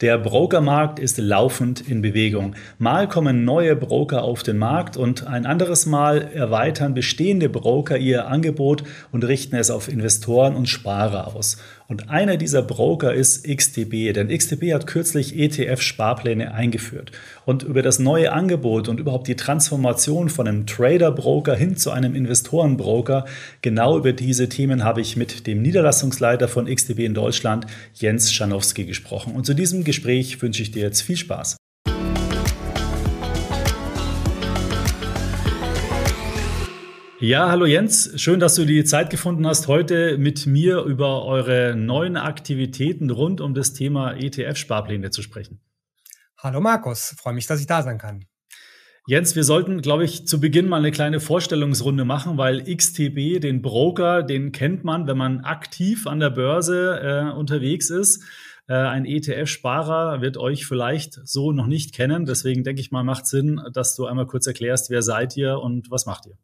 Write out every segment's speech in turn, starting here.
Der Brokermarkt ist laufend in Bewegung. Mal kommen neue Broker auf den Markt und ein anderes Mal erweitern bestehende Broker ihr Angebot und richten es auf Investoren und Sparer aus. Und einer dieser Broker ist XTB, denn XTB hat kürzlich ETF-Sparpläne eingeführt. Und über das neue Angebot und überhaupt die Transformation von einem Trader-Broker hin zu einem Investoren-Broker, genau über diese Themen habe ich mit dem Niederlassungsleiter von XTB in Deutschland, Jens Schanowski, gesprochen. Und zu diesem Gespräch wünsche ich dir jetzt viel Spaß. Ja, hallo Jens, schön, dass du die Zeit gefunden hast, heute mit mir über eure neuen Aktivitäten rund um das Thema ETF-Sparpläne zu sprechen. Hallo Markus, freue mich, dass ich da sein kann. Jens, wir sollten, glaube ich, zu Beginn mal eine kleine Vorstellungsrunde machen, weil XTB, den Broker, den kennt man, wenn man aktiv an der Börse äh, unterwegs ist. Äh, ein ETF-Sparer wird euch vielleicht so noch nicht kennen. Deswegen denke ich mal, macht Sinn, dass du einmal kurz erklärst, wer seid ihr und was macht ihr?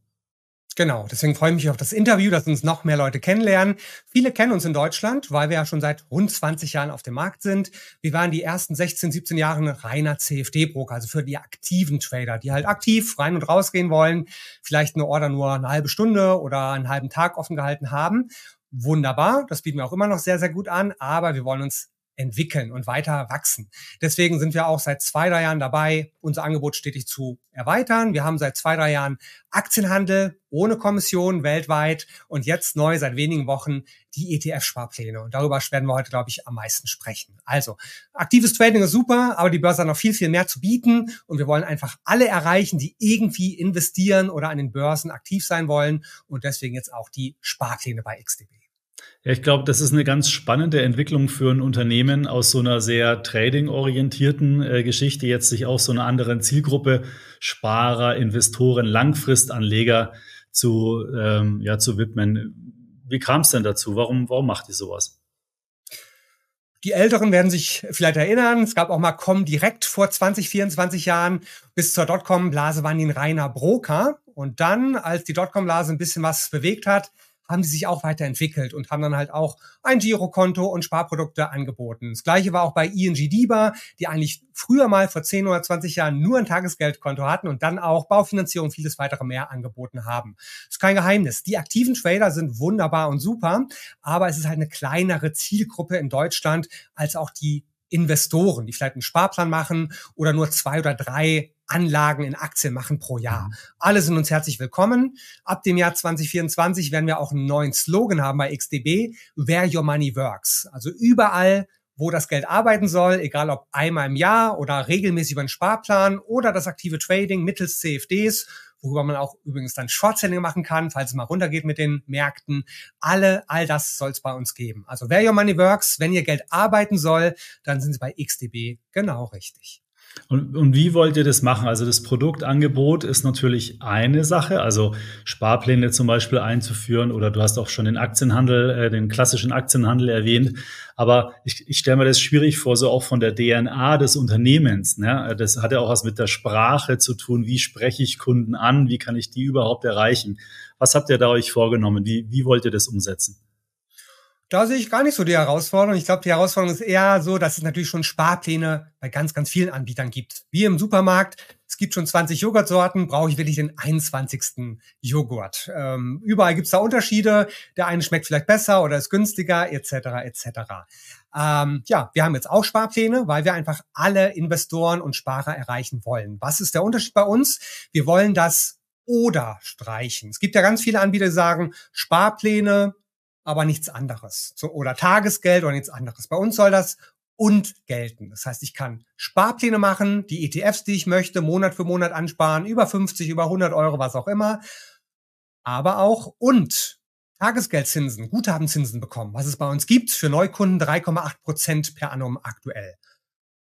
Genau, deswegen freue ich mich auf das Interview, dass uns noch mehr Leute kennenlernen. Viele kennen uns in Deutschland, weil wir ja schon seit rund 20 Jahren auf dem Markt sind. Wir waren die ersten 16, 17 Jahre reiner CFD-Broker, also für die aktiven Trader, die halt aktiv rein und rausgehen wollen, vielleicht eine Order nur eine halbe Stunde oder einen halben Tag offen gehalten haben. Wunderbar, das bieten wir auch immer noch sehr, sehr gut an, aber wir wollen uns entwickeln und weiter wachsen. Deswegen sind wir auch seit zwei, drei Jahren dabei, unser Angebot stetig zu erweitern. Wir haben seit zwei, drei Jahren Aktienhandel ohne Kommission weltweit und jetzt neu seit wenigen Wochen die ETF-Sparpläne. Und darüber werden wir heute, glaube ich, am meisten sprechen. Also, aktives Trading ist super, aber die Börse hat noch viel, viel mehr zu bieten und wir wollen einfach alle erreichen, die irgendwie investieren oder an den Börsen aktiv sein wollen und deswegen jetzt auch die Sparpläne bei XDB. Ja, ich glaube, das ist eine ganz spannende Entwicklung für ein Unternehmen aus so einer sehr trading-orientierten äh, Geschichte, jetzt sich auch so einer anderen Zielgruppe, Sparer, Investoren, Langfristanleger zu, ähm, ja, zu widmen. Wie kam es denn dazu? Warum, warum macht ihr sowas? Die Älteren werden sich vielleicht erinnern, es gab auch mal Com direkt vor 20, 24 Jahren. Bis zur Dotcom-Blase waren die ein reiner Broker. Und dann, als die Dotcom-Blase ein bisschen was bewegt hat, haben die sich auch weiterentwickelt und haben dann halt auch ein Girokonto und Sparprodukte angeboten. Das gleiche war auch bei ING DIBA, die eigentlich früher mal vor 10 oder 20 Jahren nur ein Tagesgeldkonto hatten und dann auch Baufinanzierung vieles weitere mehr angeboten haben. Das ist kein Geheimnis. Die aktiven Trader sind wunderbar und super, aber es ist halt eine kleinere Zielgruppe in Deutschland als auch die Investoren, die vielleicht einen Sparplan machen oder nur zwei oder drei Anlagen in Aktien machen pro Jahr. Mhm. Alle sind uns herzlich willkommen. Ab dem Jahr 2024 werden wir auch einen neuen Slogan haben bei XDB, Where Your Money Works. Also überall, wo das Geld arbeiten soll, egal ob einmal im Jahr oder regelmäßig über einen Sparplan oder das aktive Trading mittels CFDs, worüber man auch übrigens dann Short-Selling machen kann, falls es mal runtergeht mit den Märkten. Alle, all das soll es bei uns geben. Also Where Your Money Works, wenn ihr Geld arbeiten soll, dann sind Sie bei XDB genau richtig. Und, und wie wollt ihr das machen? Also das Produktangebot ist natürlich eine Sache, also Sparpläne zum Beispiel einzuführen oder du hast auch schon den Aktienhandel, äh, den klassischen Aktienhandel erwähnt. Aber ich, ich stelle mir das schwierig vor, so auch von der DNA des Unternehmens. Ne? Das hat ja auch was mit der Sprache zu tun. Wie spreche ich Kunden an? Wie kann ich die überhaupt erreichen? Was habt ihr da euch vorgenommen? Wie, wie wollt ihr das umsetzen? Da sehe ich gar nicht so die Herausforderung. Ich glaube, die Herausforderung ist eher so, dass es natürlich schon Sparpläne bei ganz, ganz vielen Anbietern gibt. Wie im Supermarkt. Es gibt schon 20 Joghurtsorten, brauche ich wirklich den 21. Joghurt. Ähm, überall gibt es da Unterschiede. Der eine schmeckt vielleicht besser oder ist günstiger, etc. etc. Ähm, ja, wir haben jetzt auch Sparpläne, weil wir einfach alle Investoren und Sparer erreichen wollen. Was ist der Unterschied bei uns? Wir wollen das oder streichen. Es gibt ja ganz viele Anbieter, die sagen, Sparpläne aber nichts anderes. So, oder Tagesgeld oder nichts anderes. Bei uns soll das und gelten. Das heißt, ich kann Sparpläne machen, die ETFs, die ich möchte, Monat für Monat ansparen, über 50, über 100 Euro, was auch immer. Aber auch und Tagesgeldzinsen, Guthabenzinsen bekommen, was es bei uns gibt, für Neukunden 3,8 Prozent per annum aktuell.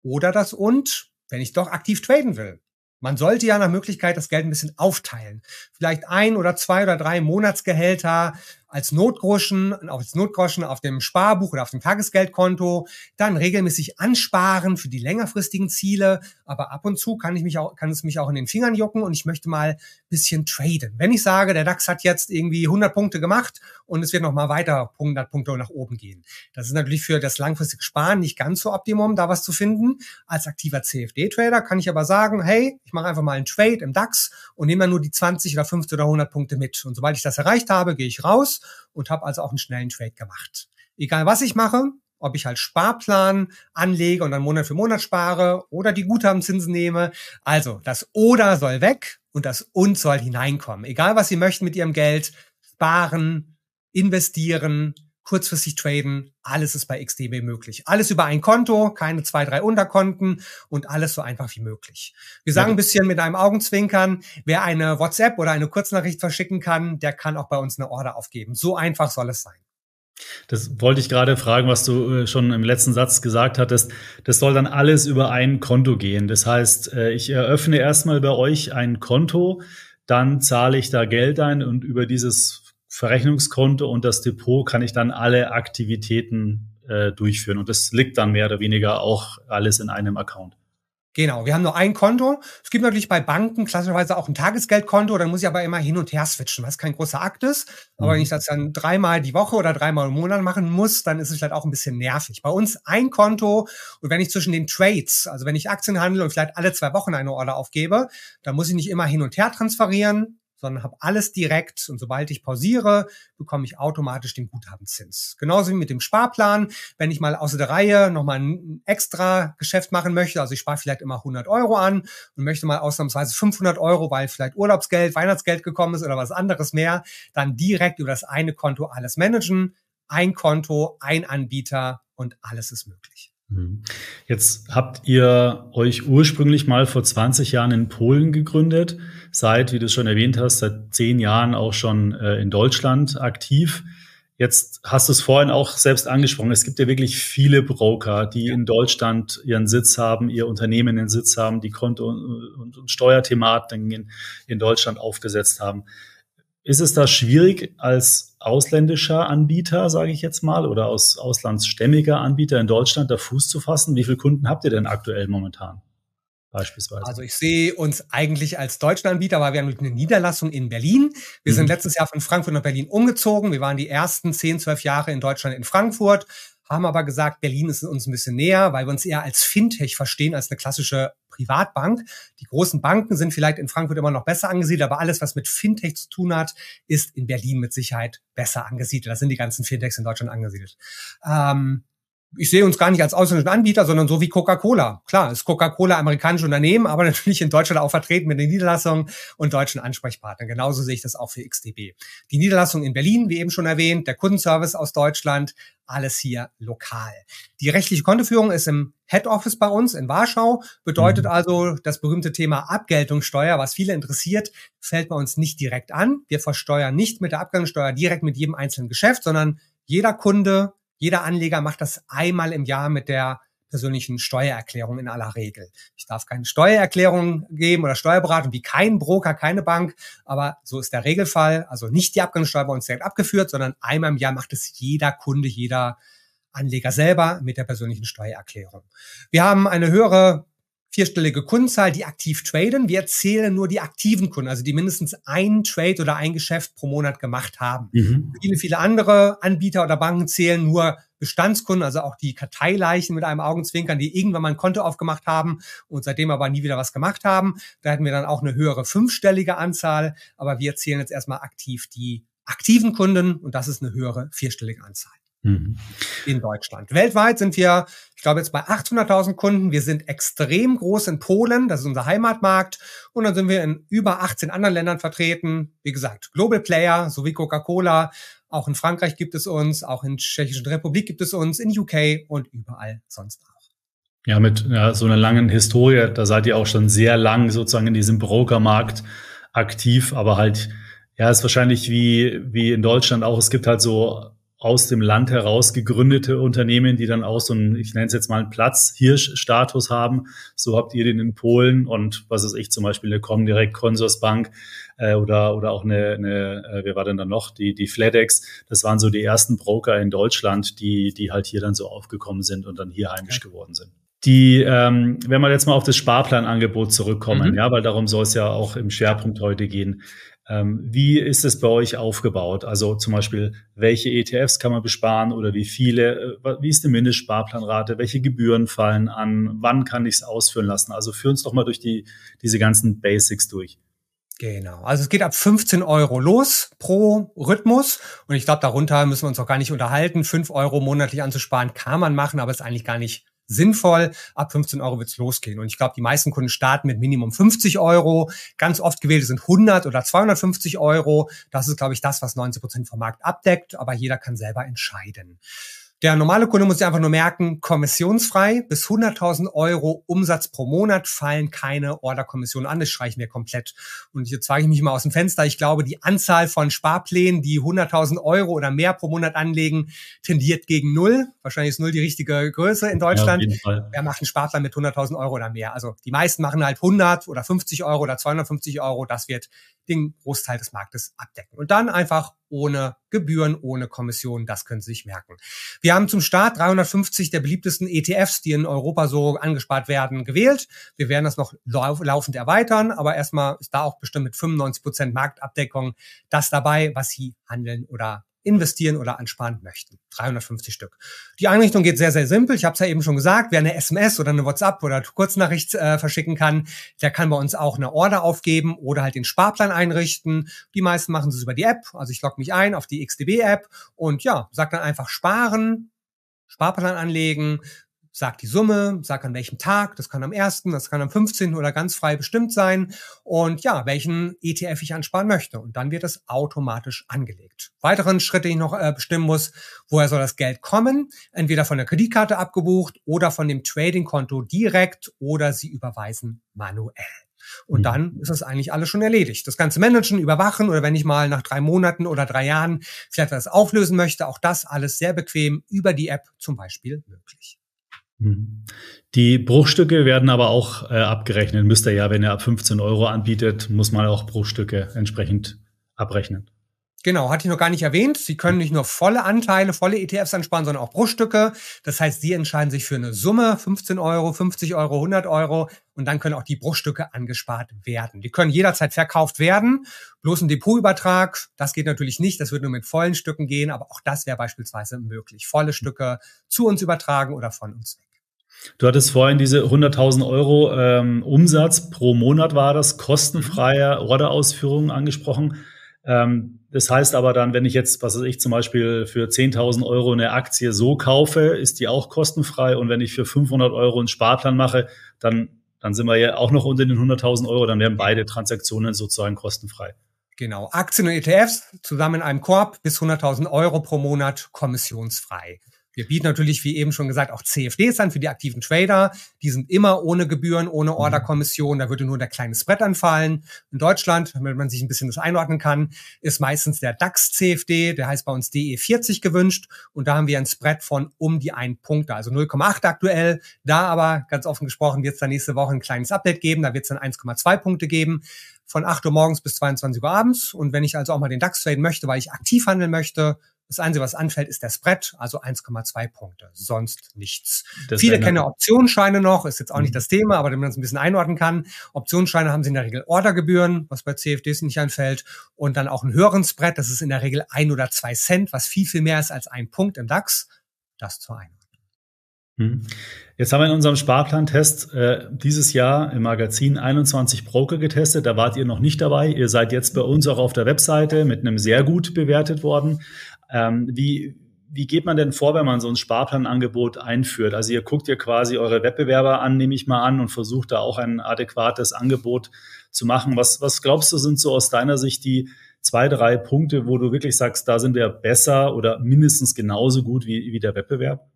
Oder das und, wenn ich doch aktiv traden will. Man sollte ja nach Möglichkeit das Geld ein bisschen aufteilen. Vielleicht ein oder zwei oder drei Monatsgehälter als Notgroschen, als Notgroschen auf dem Sparbuch oder auf dem Tagesgeldkonto, dann regelmäßig ansparen für die längerfristigen Ziele, aber ab und zu kann ich mich auch, kann es mich auch in den Fingern jucken und ich möchte mal bisschen traden. Wenn ich sage, der DAX hat jetzt irgendwie 100 Punkte gemacht und es wird noch mal weiter 100 Punkte nach oben gehen. Das ist natürlich für das langfristige Sparen nicht ganz so optimum, da was zu finden. Als aktiver CFD-Trader kann ich aber sagen, hey, ich mache einfach mal einen Trade im DAX und nehme nur die 20 oder 50 oder 100 Punkte mit. Und sobald ich das erreicht habe, gehe ich raus und habe also auch einen schnellen Trade gemacht. Egal was ich mache, ob ich halt Sparplan anlege und dann Monat für Monat spare oder die Guthabenzinsen nehme. Also das oder soll weg und das und soll hineinkommen. Egal was Sie möchten mit Ihrem Geld, sparen, investieren, kurzfristig traden, alles ist bei XDB möglich. Alles über ein Konto, keine zwei, drei Unterkonten und alles so einfach wie möglich. Wir sagen ein bisschen mit einem Augenzwinkern, wer eine WhatsApp oder eine Kurznachricht verschicken kann, der kann auch bei uns eine Order aufgeben. So einfach soll es sein. Das wollte ich gerade fragen, was du äh, schon im letzten Satz gesagt hattest. Das soll dann alles über ein Konto gehen. Das heißt, äh, ich eröffne erstmal bei euch ein Konto, dann zahle ich da Geld ein und über dieses Verrechnungskonto und das Depot kann ich dann alle Aktivitäten äh, durchführen. Und das liegt dann mehr oder weniger auch alles in einem Account. Genau, wir haben nur ein Konto. Es gibt natürlich bei Banken klassischerweise auch ein Tagesgeldkonto, dann muss ich aber immer hin und her switchen, was kein großer Akt ist. Aber mhm. wenn ich das dann dreimal die Woche oder dreimal im Monat machen muss, dann ist es vielleicht auch ein bisschen nervig. Bei uns ein Konto und wenn ich zwischen den Trades, also wenn ich Aktien handle und vielleicht alle zwei Wochen eine Order aufgebe, dann muss ich nicht immer hin und her transferieren, sondern habe alles direkt und sobald ich pausiere, bekomme ich automatisch den Guthabenzins. Genauso wie mit dem Sparplan, wenn ich mal außer der Reihe nochmal ein extra Geschäft machen möchte, also ich spare vielleicht immer 100 Euro an und möchte mal ausnahmsweise 500 Euro, weil vielleicht Urlaubsgeld, Weihnachtsgeld gekommen ist oder was anderes mehr, dann direkt über das eine Konto alles managen, ein Konto, ein Anbieter und alles ist möglich. Mhm. Jetzt habt ihr euch ursprünglich mal vor 20 Jahren in Polen gegründet, seid, wie du es schon erwähnt hast, seit zehn Jahren auch schon äh, in Deutschland aktiv. Jetzt hast du es vorhin auch selbst angesprochen. Es gibt ja wirklich viele Broker, die in Deutschland ihren Sitz haben, ihr Unternehmen den Sitz haben, die Konto- und, und Steuerthematiken in, in Deutschland aufgesetzt haben. Ist es da schwierig als ausländischer Anbieter, sage ich jetzt mal, oder aus auslandsstämmiger Anbieter in Deutschland da Fuß zu fassen? Wie viele Kunden habt ihr denn aktuell momentan? Beispielsweise. Also ich sehe uns eigentlich als deutschen Anbieter, weil wir haben eine Niederlassung in Berlin. Wir mhm. sind letztes Jahr von Frankfurt nach Berlin umgezogen. Wir waren die ersten 10, 12 Jahre in Deutschland in Frankfurt, haben aber gesagt, Berlin ist uns ein bisschen näher, weil wir uns eher als Fintech verstehen, als eine klassische Privatbank. Die großen Banken sind vielleicht in Frankfurt immer noch besser angesiedelt, aber alles, was mit Fintech zu tun hat, ist in Berlin mit Sicherheit besser angesiedelt. Das sind die ganzen Fintechs in Deutschland angesiedelt. Ähm, ich sehe uns gar nicht als ausländischen Anbieter, sondern so wie Coca-Cola. Klar, ist Coca-Cola amerikanische Unternehmen, aber natürlich in Deutschland auch vertreten mit den Niederlassungen und deutschen Ansprechpartnern. Genauso sehe ich das auch für XDB. Die Niederlassung in Berlin, wie eben schon erwähnt, der Kundenservice aus Deutschland, alles hier lokal. Die rechtliche Kontoführung ist im Head Office bei uns in Warschau, bedeutet mhm. also das berühmte Thema Abgeltungssteuer, was viele interessiert, fällt bei uns nicht direkt an. Wir versteuern nicht mit der Abgeltungssteuer direkt mit jedem einzelnen Geschäft, sondern jeder Kunde jeder Anleger macht das einmal im Jahr mit der persönlichen Steuererklärung in aller Regel. Ich darf keine Steuererklärung geben oder Steuerberatung wie kein Broker, keine Bank, aber so ist der Regelfall. Also nicht die Abgangssteuer bei uns direkt abgeführt, sondern einmal im Jahr macht es jeder Kunde, jeder Anleger selber mit der persönlichen Steuererklärung. Wir haben eine höhere vierstellige Kundenzahl, die aktiv traden. Wir zählen nur die aktiven Kunden, also die mindestens einen Trade oder ein Geschäft pro Monat gemacht haben. Mhm. Viele, viele andere Anbieter oder Banken zählen nur Bestandskunden, also auch die Karteileichen mit einem Augenzwinkern, die irgendwann mal ein Konto aufgemacht haben und seitdem aber nie wieder was gemacht haben. Da hätten wir dann auch eine höhere fünfstellige Anzahl, aber wir zählen jetzt erstmal aktiv die aktiven Kunden und das ist eine höhere vierstellige Anzahl. Mhm. In Deutschland. Weltweit sind wir, ich glaube jetzt bei 800.000 Kunden. Wir sind extrem groß in Polen, das ist unser Heimatmarkt. Und dann sind wir in über 18 anderen Ländern vertreten. Wie gesagt, Global Player, so wie Coca-Cola. Auch in Frankreich gibt es uns, auch in Tschechischen Republik gibt es uns, in UK und überall sonst auch. Ja, mit ja, so einer langen Historie, da seid ihr auch schon sehr lang sozusagen in diesem Brokermarkt aktiv, aber halt, ja, ist wahrscheinlich wie, wie in Deutschland auch, es gibt halt so aus dem Land heraus gegründete Unternehmen, die dann auch so einen, ich nenne es jetzt mal einen Platz-Hirsch-Status haben. So habt ihr den in Polen und was ist ich zum Beispiel eine Comdirect Consorsbank äh, oder, oder auch eine, eine äh, wer war denn da noch? Die, die FedEx. Das waren so die ersten Broker in Deutschland, die, die halt hier dann so aufgekommen sind und dann hier heimisch okay. geworden sind. Die, ähm, wenn wir jetzt mal auf das Sparplanangebot zurückkommen, mhm. ja, weil darum soll es ja auch im Schwerpunkt heute gehen. Ähm, wie ist es bei euch aufgebaut? Also zum Beispiel, welche ETFs kann man besparen oder wie viele? Äh, wie ist die Mindestsparplanrate? Welche Gebühren fallen an? Wann kann ich es ausführen lassen? Also führ uns doch mal durch die, diese ganzen Basics durch. Genau. Also es geht ab 15 Euro los pro Rhythmus. Und ich glaube, darunter müssen wir uns auch gar nicht unterhalten. 5 Euro monatlich anzusparen kann man machen, aber ist eigentlich gar nicht sinnvoll. Ab 15 Euro wird's losgehen. Und ich glaube, die meisten Kunden starten mit Minimum 50 Euro. Ganz oft gewählt sind 100 oder 250 Euro. Das ist, glaube ich, das, was 90 Prozent vom Markt abdeckt. Aber jeder kann selber entscheiden. Der normale Kunde muss sich einfach nur merken, kommissionsfrei bis 100.000 Euro Umsatz pro Monat fallen keine Orderkommissionen an. Das streichen wir komplett. Und jetzt zeige ich mich mal aus dem Fenster. Ich glaube, die Anzahl von Sparplänen, die 100.000 Euro oder mehr pro Monat anlegen, tendiert gegen Null. Wahrscheinlich ist Null die richtige Größe in Deutschland. Ja, Wer macht einen Sparplan mit 100.000 Euro oder mehr? Also die meisten machen halt 100 oder 50 Euro oder 250 Euro. Das wird den Großteil des Marktes abdecken. Und dann einfach ohne Gebühren, ohne Kommission, das können Sie sich merken. Wir haben zum Start 350 der beliebtesten ETFs, die in Europa so angespart werden, gewählt. Wir werden das noch laufend erweitern, aber erstmal ist da auch bestimmt mit 95 Prozent Marktabdeckung das dabei, was Sie handeln oder investieren oder ansparen möchten. 350 Stück. Die Einrichtung geht sehr, sehr simpel. Ich habe es ja eben schon gesagt, wer eine SMS oder eine WhatsApp oder Kurznachricht äh, verschicken kann, der kann bei uns auch eine Order aufgeben oder halt den Sparplan einrichten. Die meisten machen es über die App. Also ich logge mich ein auf die XDB-App und ja, sag dann einfach sparen, Sparplan anlegen, sagt die Summe, sagt an welchem Tag, das kann am 1., das kann am 15. oder ganz frei bestimmt sein und ja, welchen ETF ich ansparen möchte. Und dann wird es automatisch angelegt. Weiteren Schritt, den ich noch äh, bestimmen muss, woher soll das Geld kommen? Entweder von der Kreditkarte abgebucht oder von dem Trading-Konto direkt oder Sie überweisen manuell. Und mhm. dann ist das eigentlich alles schon erledigt. Das ganze Managen, überwachen oder wenn ich mal nach drei Monaten oder drei Jahren vielleicht was auflösen möchte, auch das alles sehr bequem über die App zum Beispiel möglich. Mhm. Die Bruchstücke werden aber auch äh, abgerechnet. Müsst ihr ja, wenn ihr ab 15 Euro anbietet, muss man auch Bruchstücke entsprechend abrechnen. Genau, hatte ich noch gar nicht erwähnt. Sie können nicht nur volle Anteile, volle ETFs ansparen, sondern auch Bruchstücke. Das heißt, Sie entscheiden sich für eine Summe, 15 Euro, 50 Euro, 100 Euro. Und dann können auch die Bruchstücke angespart werden. Die können jederzeit verkauft werden. Bloß ein Depotübertrag, das geht natürlich nicht. Das würde nur mit vollen Stücken gehen. Aber auch das wäre beispielsweise möglich. Volle Stücke zu uns übertragen oder von uns weg. Du hattest vorhin diese 100.000 Euro ähm, Umsatz pro Monat war das, kostenfreie Orderausführung angesprochen. Ähm, das heißt aber dann, wenn ich jetzt, was weiß ich, zum Beispiel für 10.000 Euro eine Aktie so kaufe, ist die auch kostenfrei. Und wenn ich für 500 Euro einen Sparplan mache, dann, dann sind wir ja auch noch unter den 100.000 Euro, dann werden beide Transaktionen sozusagen kostenfrei. Genau, Aktien und ETFs zusammen in einem Korb bis 100.000 Euro pro Monat kommissionsfrei. Wir bieten natürlich, wie eben schon gesagt, auch CFDs an für die aktiven Trader. Die sind immer ohne Gebühren, ohne mhm. Orderkommission. Da würde nur der kleine Spread anfallen. In Deutschland, damit man sich ein bisschen das einordnen kann, ist meistens der DAX CFD, der heißt bei uns DE40 gewünscht. Und da haben wir ein Spread von um die 1 Punkte, also 0,8 aktuell. Da aber, ganz offen gesprochen, wird es dann nächste Woche ein kleines Update geben. Da wird es dann 1,2 Punkte geben von 8 Uhr morgens bis 22 Uhr abends. Und wenn ich also auch mal den DAX traden möchte, weil ich aktiv handeln möchte, das Einzige, was anfällt, ist der Spread, also 1,2 Punkte, sonst nichts. Das Viele kennen Optionsscheine noch, ist jetzt auch nicht mhm. das Thema, aber damit man es ein bisschen einordnen kann. Optionsscheine haben sie in der Regel Ordergebühren, was bei CFDs nicht anfällt, und dann auch einen höheren Spread, das ist in der Regel ein oder zwei Cent, was viel, viel mehr ist als ein Punkt im DAX. Das zur Einordnung. Mhm. Jetzt haben wir in unserem Sparplantest äh, dieses Jahr im Magazin 21 Broker getestet. Da wart ihr noch nicht dabei. Ihr seid jetzt bei uns auch auf der Webseite mit einem sehr gut bewertet worden. Ähm, wie, wie geht man denn vor, wenn man so ein Sparplanangebot einführt? Also ihr guckt ihr quasi eure Wettbewerber an, nehme ich mal an, und versucht da auch ein adäquates Angebot zu machen. Was, was glaubst du, sind so aus deiner Sicht die zwei, drei Punkte, wo du wirklich sagst, da sind wir besser oder mindestens genauso gut wie, wie der Wettbewerb?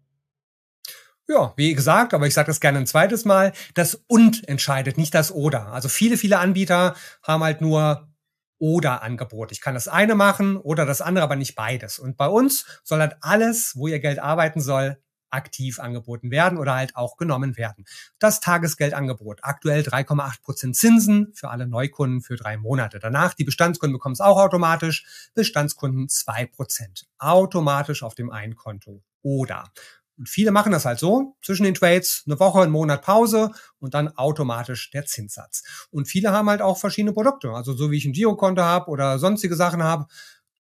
Ja, wie gesagt, aber ich sage das gerne ein zweites Mal, das und entscheidet, nicht das oder. Also viele, viele Anbieter haben halt nur oder Angebot. Ich kann das eine machen oder das andere, aber nicht beides. Und bei uns soll halt alles, wo ihr Geld arbeiten soll, aktiv angeboten werden oder halt auch genommen werden. Das Tagesgeldangebot, aktuell 3,8 Prozent Zinsen für alle Neukunden für drei Monate. Danach, die Bestandskunden bekommen es auch automatisch, Bestandskunden zwei Prozent automatisch auf dem einen Konto. Oder und viele machen das halt so, zwischen den Trades eine Woche, einen Monat Pause und dann automatisch der Zinssatz. Und viele haben halt auch verschiedene Produkte. Also so wie ich ein Girokonto habe oder sonstige Sachen habe,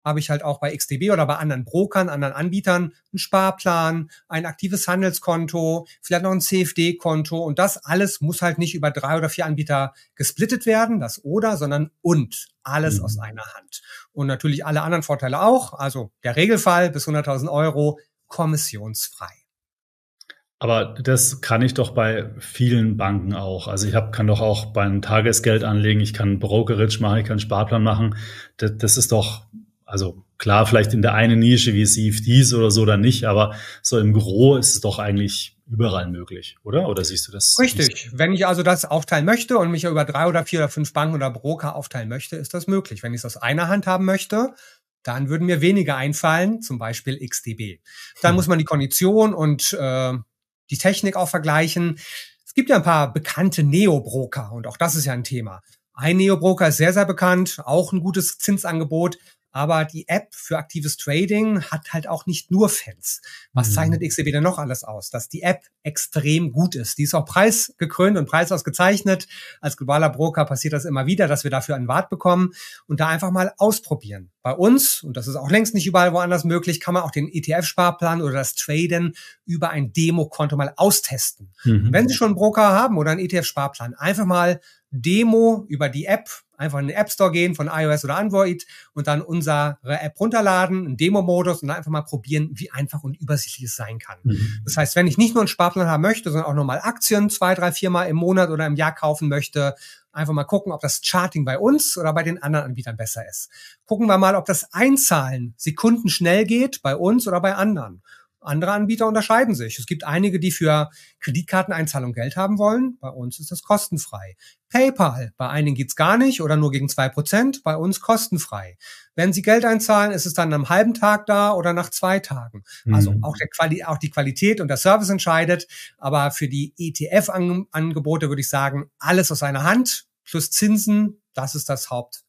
habe ich halt auch bei XTB oder bei anderen Brokern, anderen Anbietern einen Sparplan, ein aktives Handelskonto, vielleicht noch ein CFD-Konto und das alles muss halt nicht über drei oder vier Anbieter gesplittet werden, das oder, sondern und alles mhm. aus einer Hand. Und natürlich alle anderen Vorteile auch, also der Regelfall bis 100.000 Euro kommissionsfrei. Aber das kann ich doch bei vielen Banken auch. Also ich hab, kann doch auch beim Tagesgeld anlegen, ich kann Brokerage machen, ich kann Sparplan machen. Das, das ist doch, also klar, vielleicht in der einen Nische wie CFDs oder so dann nicht, aber so im Gro ist es doch eigentlich überall möglich, oder? Oder siehst du das? Richtig. Wenn ich also das aufteilen möchte und mich über drei oder vier oder fünf Banken oder Broker aufteilen möchte, ist das möglich. Wenn ich es aus einer Hand haben möchte, dann würden mir weniger einfallen, zum Beispiel XDB. Dann hm. muss man die Kondition und äh, die Technik auch vergleichen. Es gibt ja ein paar bekannte Neo-Broker und auch das ist ja ein Thema. Ein Neo-Broker ist sehr, sehr bekannt, auch ein gutes Zinsangebot. Aber die App für aktives Trading hat halt auch nicht nur Fans. Was mhm. zeichnet XTB denn noch alles aus? Dass die App extrem gut ist. Die ist auch preisgekrönt und preisausgezeichnet. Als globaler Broker passiert das immer wieder, dass wir dafür einen Wart bekommen und da einfach mal ausprobieren. Bei uns, und das ist auch längst nicht überall woanders möglich, kann man auch den ETF-Sparplan oder das Traden über ein Demokonto mal austesten. Mhm. Wenn Sie schon einen Broker haben oder einen ETF-Sparplan, einfach mal Demo über die App, einfach in den App Store gehen von iOS oder Android und dann unsere App runterladen, einen Demo-Modus und dann einfach mal probieren, wie einfach und übersichtlich es sein kann. Mhm. Das heißt, wenn ich nicht nur einen Sparplan haben möchte, sondern auch nochmal Aktien zwei, drei, vier Mal im Monat oder im Jahr kaufen möchte, einfach mal gucken, ob das Charting bei uns oder bei den anderen Anbietern besser ist. Gucken wir mal, ob das Einzahlen Sekunden schnell geht bei uns oder bei anderen. Andere Anbieter unterscheiden sich. Es gibt einige, die für Kreditkarteneinzahlung Geld haben wollen. Bei uns ist das kostenfrei. PayPal, bei einigen geht's gar nicht oder nur gegen zwei Prozent. Bei uns kostenfrei. Wenn Sie Geld einzahlen, ist es dann am halben Tag da oder nach zwei Tagen. Mhm. Also auch, der Quali auch die Qualität und der Service entscheidet. Aber für die ETF-Angebote würde ich sagen, alles aus einer Hand plus Zinsen, das ist das Haupt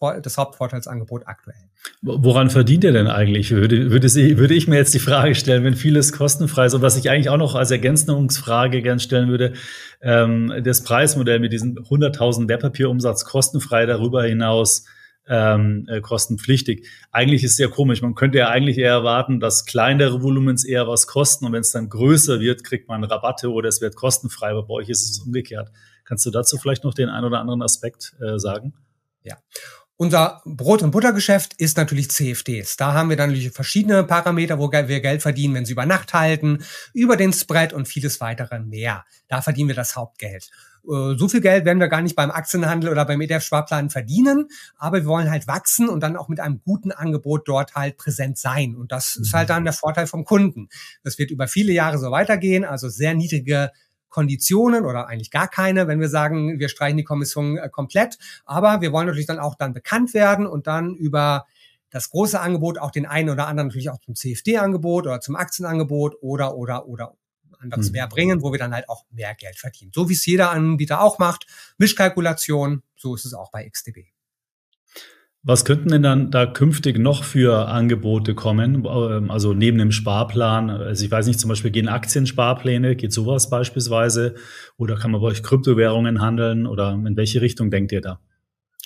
das Hauptvorteilsangebot aktuell. Woran verdient ihr denn eigentlich? Würde, würde, Sie, würde ich mir jetzt die Frage stellen, wenn vieles kostenfrei ist und was ich eigentlich auch noch als Ergänzungsfrage gern stellen würde, ähm, das Preismodell mit diesem 100.000 Wertpapierumsatz kostenfrei darüber hinaus ähm, äh, kostenpflichtig. Eigentlich ist es ja komisch. Man könnte ja eigentlich eher erwarten, dass kleinere Volumens eher was kosten und wenn es dann größer wird, kriegt man Rabatte oder es wird kostenfrei. Aber bei euch ist es umgekehrt. Kannst du dazu vielleicht noch den einen oder anderen Aspekt äh, sagen? Ja. Unser Brot- und Buttergeschäft ist natürlich CFDs. Da haben wir dann natürlich verschiedene Parameter, wo wir Geld verdienen, wenn sie über Nacht halten, über den Spread und vieles weitere mehr. Da verdienen wir das Hauptgeld. Äh, so viel Geld werden wir gar nicht beim Aktienhandel oder beim ETF-Sparplan verdienen, aber wir wollen halt wachsen und dann auch mit einem guten Angebot dort halt präsent sein. Und das ist halt mhm. dann der Vorteil vom Kunden. Das wird über viele Jahre so weitergehen, also sehr niedrige Konditionen oder eigentlich gar keine, wenn wir sagen, wir streichen die Kommission äh, komplett. Aber wir wollen natürlich dann auch dann bekannt werden und dann über das große Angebot auch den einen oder anderen natürlich auch zum CFD-Angebot oder zum Aktienangebot oder, oder, oder anderes mhm. mehr bringen, wo wir dann halt auch mehr Geld verdienen. So wie es jeder Anbieter auch macht. Mischkalkulation, so ist es auch bei XTB. Was könnten denn dann da künftig noch für Angebote kommen? Ähm, also neben dem Sparplan, also ich weiß nicht, zum Beispiel gehen Aktiensparpläne, geht sowas beispielsweise? Oder kann man bei euch Kryptowährungen handeln? Oder in welche Richtung denkt ihr da?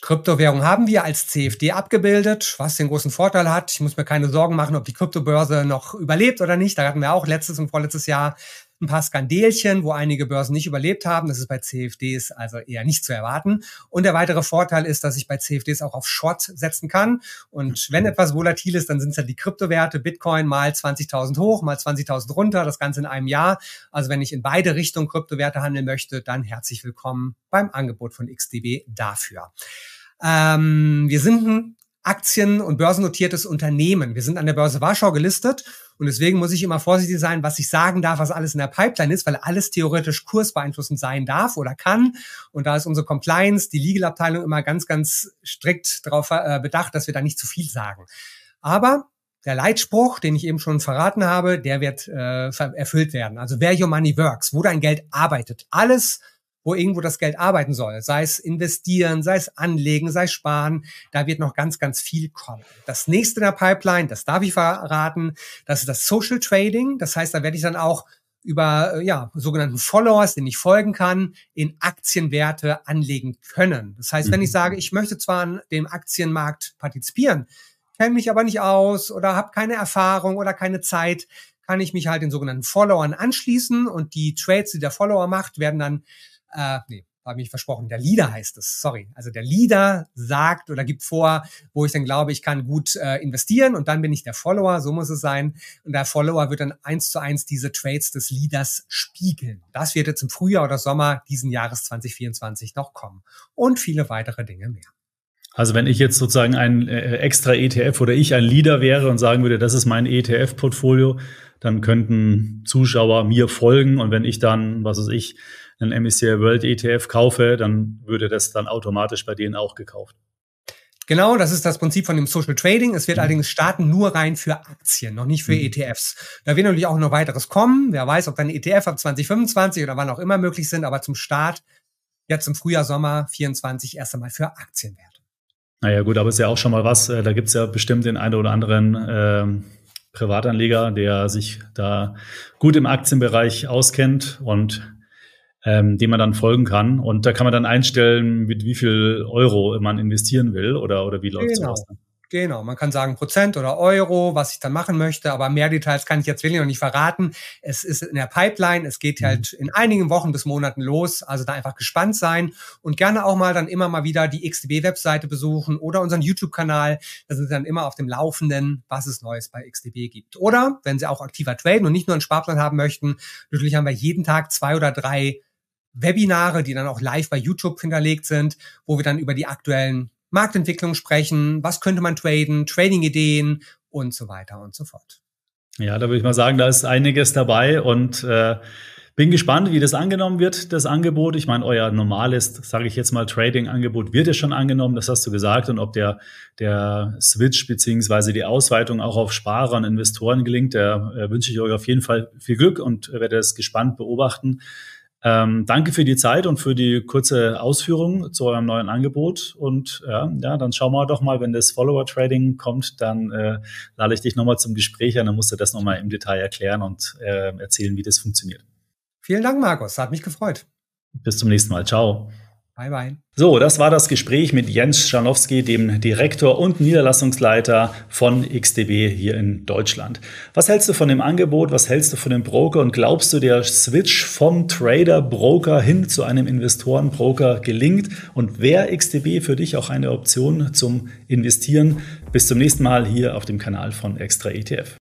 Kryptowährung haben wir als CFD abgebildet, was den großen Vorteil hat. Ich muss mir keine Sorgen machen, ob die Kryptobörse noch überlebt oder nicht. Da hatten wir auch letztes und vorletztes Jahr ein paar Skandelchen, wo einige Börsen nicht überlebt haben. Das ist bei CFDs also eher nicht zu erwarten. Und der weitere Vorteil ist, dass ich bei CFDs auch auf Short setzen kann. Und wenn etwas volatil ist, dann sind es ja die Kryptowerte, Bitcoin mal 20.000 hoch, mal 20.000 runter, das Ganze in einem Jahr. Also wenn ich in beide Richtungen Kryptowerte handeln möchte, dann herzlich willkommen beim Angebot von XDB dafür. Ähm, wir sind ein Aktien- und börsennotiertes Unternehmen. Wir sind an der Börse Warschau gelistet und deswegen muss ich immer vorsichtig sein, was ich sagen darf, was alles in der Pipeline ist, weil alles theoretisch kursbeeinflussend sein darf oder kann. Und da ist unsere Compliance, die Legal-Abteilung immer ganz, ganz strikt darauf äh, bedacht, dass wir da nicht zu viel sagen. Aber der Leitspruch, den ich eben schon verraten habe, der wird äh, erfüllt werden. Also where your money works, wo dein Geld arbeitet. Alles, wo irgendwo das Geld arbeiten soll, sei es investieren, sei es anlegen, sei es sparen, da wird noch ganz, ganz viel kommen. Das nächste in der Pipeline, das darf ich verraten, das ist das Social Trading. Das heißt, da werde ich dann auch über äh, ja, sogenannten Followers, denen ich folgen kann, in Aktienwerte anlegen können. Das heißt, wenn ich mhm. sage, ich möchte zwar an dem Aktienmarkt partizipieren, kenne mich aber nicht aus oder habe keine Erfahrung oder keine Zeit, kann ich mich halt den sogenannten Followern anschließen und die Trades, die der Follower macht, werden dann äh, nee, habe ich versprochen, der Leader heißt es, sorry. Also der Leader sagt oder gibt vor, wo ich dann glaube, ich kann gut äh, investieren und dann bin ich der Follower, so muss es sein. Und der Follower wird dann eins zu eins diese Trades des Leaders spiegeln. Das wird jetzt im Frühjahr oder Sommer diesen Jahres 2024 noch kommen. Und viele weitere Dinge mehr. Also wenn ich jetzt sozusagen ein äh, extra ETF oder ich ein Leader wäre und sagen würde, das ist mein ETF-Portfolio, dann könnten Zuschauer mir folgen und wenn ich dann, was weiß ich, einen MSCI World ETF kaufe, dann würde das dann automatisch bei denen auch gekauft. Genau, das ist das Prinzip von dem Social Trading. Es wird mhm. allerdings starten nur rein für Aktien, noch nicht für mhm. ETFs. Da wird natürlich auch noch weiteres kommen. Wer weiß, ob dann ETF ab 2025 oder wann auch immer möglich sind, aber zum Start jetzt im Frühjahr, Sommer 24 erst einmal für Aktienwerte. Naja gut, aber ist ja auch schon mal was. Äh, da gibt es ja bestimmt den einen oder anderen äh, Privatanleger, der sich da gut im Aktienbereich auskennt und ähm, dem man dann folgen kann. Und da kann man dann einstellen, mit wie viel Euro man investieren will oder, oder wie läuft genau. sowas dann? Genau, man kann sagen Prozent oder Euro, was ich dann machen möchte, aber mehr Details kann ich jetzt wirklich noch nicht verraten. Es ist in der Pipeline, es geht mhm. halt in einigen Wochen bis Monaten los, also da einfach gespannt sein und gerne auch mal dann immer mal wieder die XDB-Webseite besuchen oder unseren YouTube-Kanal. Da sind Sie dann immer auf dem Laufenden, was es Neues bei XDB gibt. Oder wenn Sie auch aktiver traden und nicht nur einen Sparplan haben möchten, natürlich haben wir jeden Tag zwei oder drei Webinare, die dann auch live bei YouTube hinterlegt sind, wo wir dann über die aktuellen Marktentwicklung sprechen, was könnte man traden, Trading-Ideen und so weiter und so fort. Ja, da würde ich mal sagen, da ist einiges dabei und äh, bin gespannt, wie das angenommen wird, das Angebot. Ich meine, euer normales, sage ich jetzt mal, Trading-Angebot wird ja schon angenommen, das hast du gesagt. Und ob der, der Switch beziehungsweise die Ausweitung auch auf Sparer und Investoren gelingt, da äh, wünsche ich euch auf jeden Fall viel Glück und werde es gespannt beobachten. Ähm, danke für die Zeit und für die kurze Ausführung zu eurem neuen Angebot. Und ja, ja dann schauen wir doch mal, wenn das Follower-Trading kommt, dann äh, lade ich dich nochmal zum Gespräch an. Dann musst du das nochmal im Detail erklären und äh, erzählen, wie das funktioniert. Vielen Dank, Markus. Hat mich gefreut. Bis zum nächsten Mal. Ciao. Bye, bye. So, das war das Gespräch mit Jens Schanowski, dem Direktor und Niederlassungsleiter von XDB hier in Deutschland. Was hältst du von dem Angebot? Was hältst du von dem Broker? Und glaubst du, der Switch vom Trader-Broker hin zu einem Investoren-Broker gelingt? Und wäre XDB für dich auch eine Option zum Investieren? Bis zum nächsten Mal hier auf dem Kanal von Extra ETF.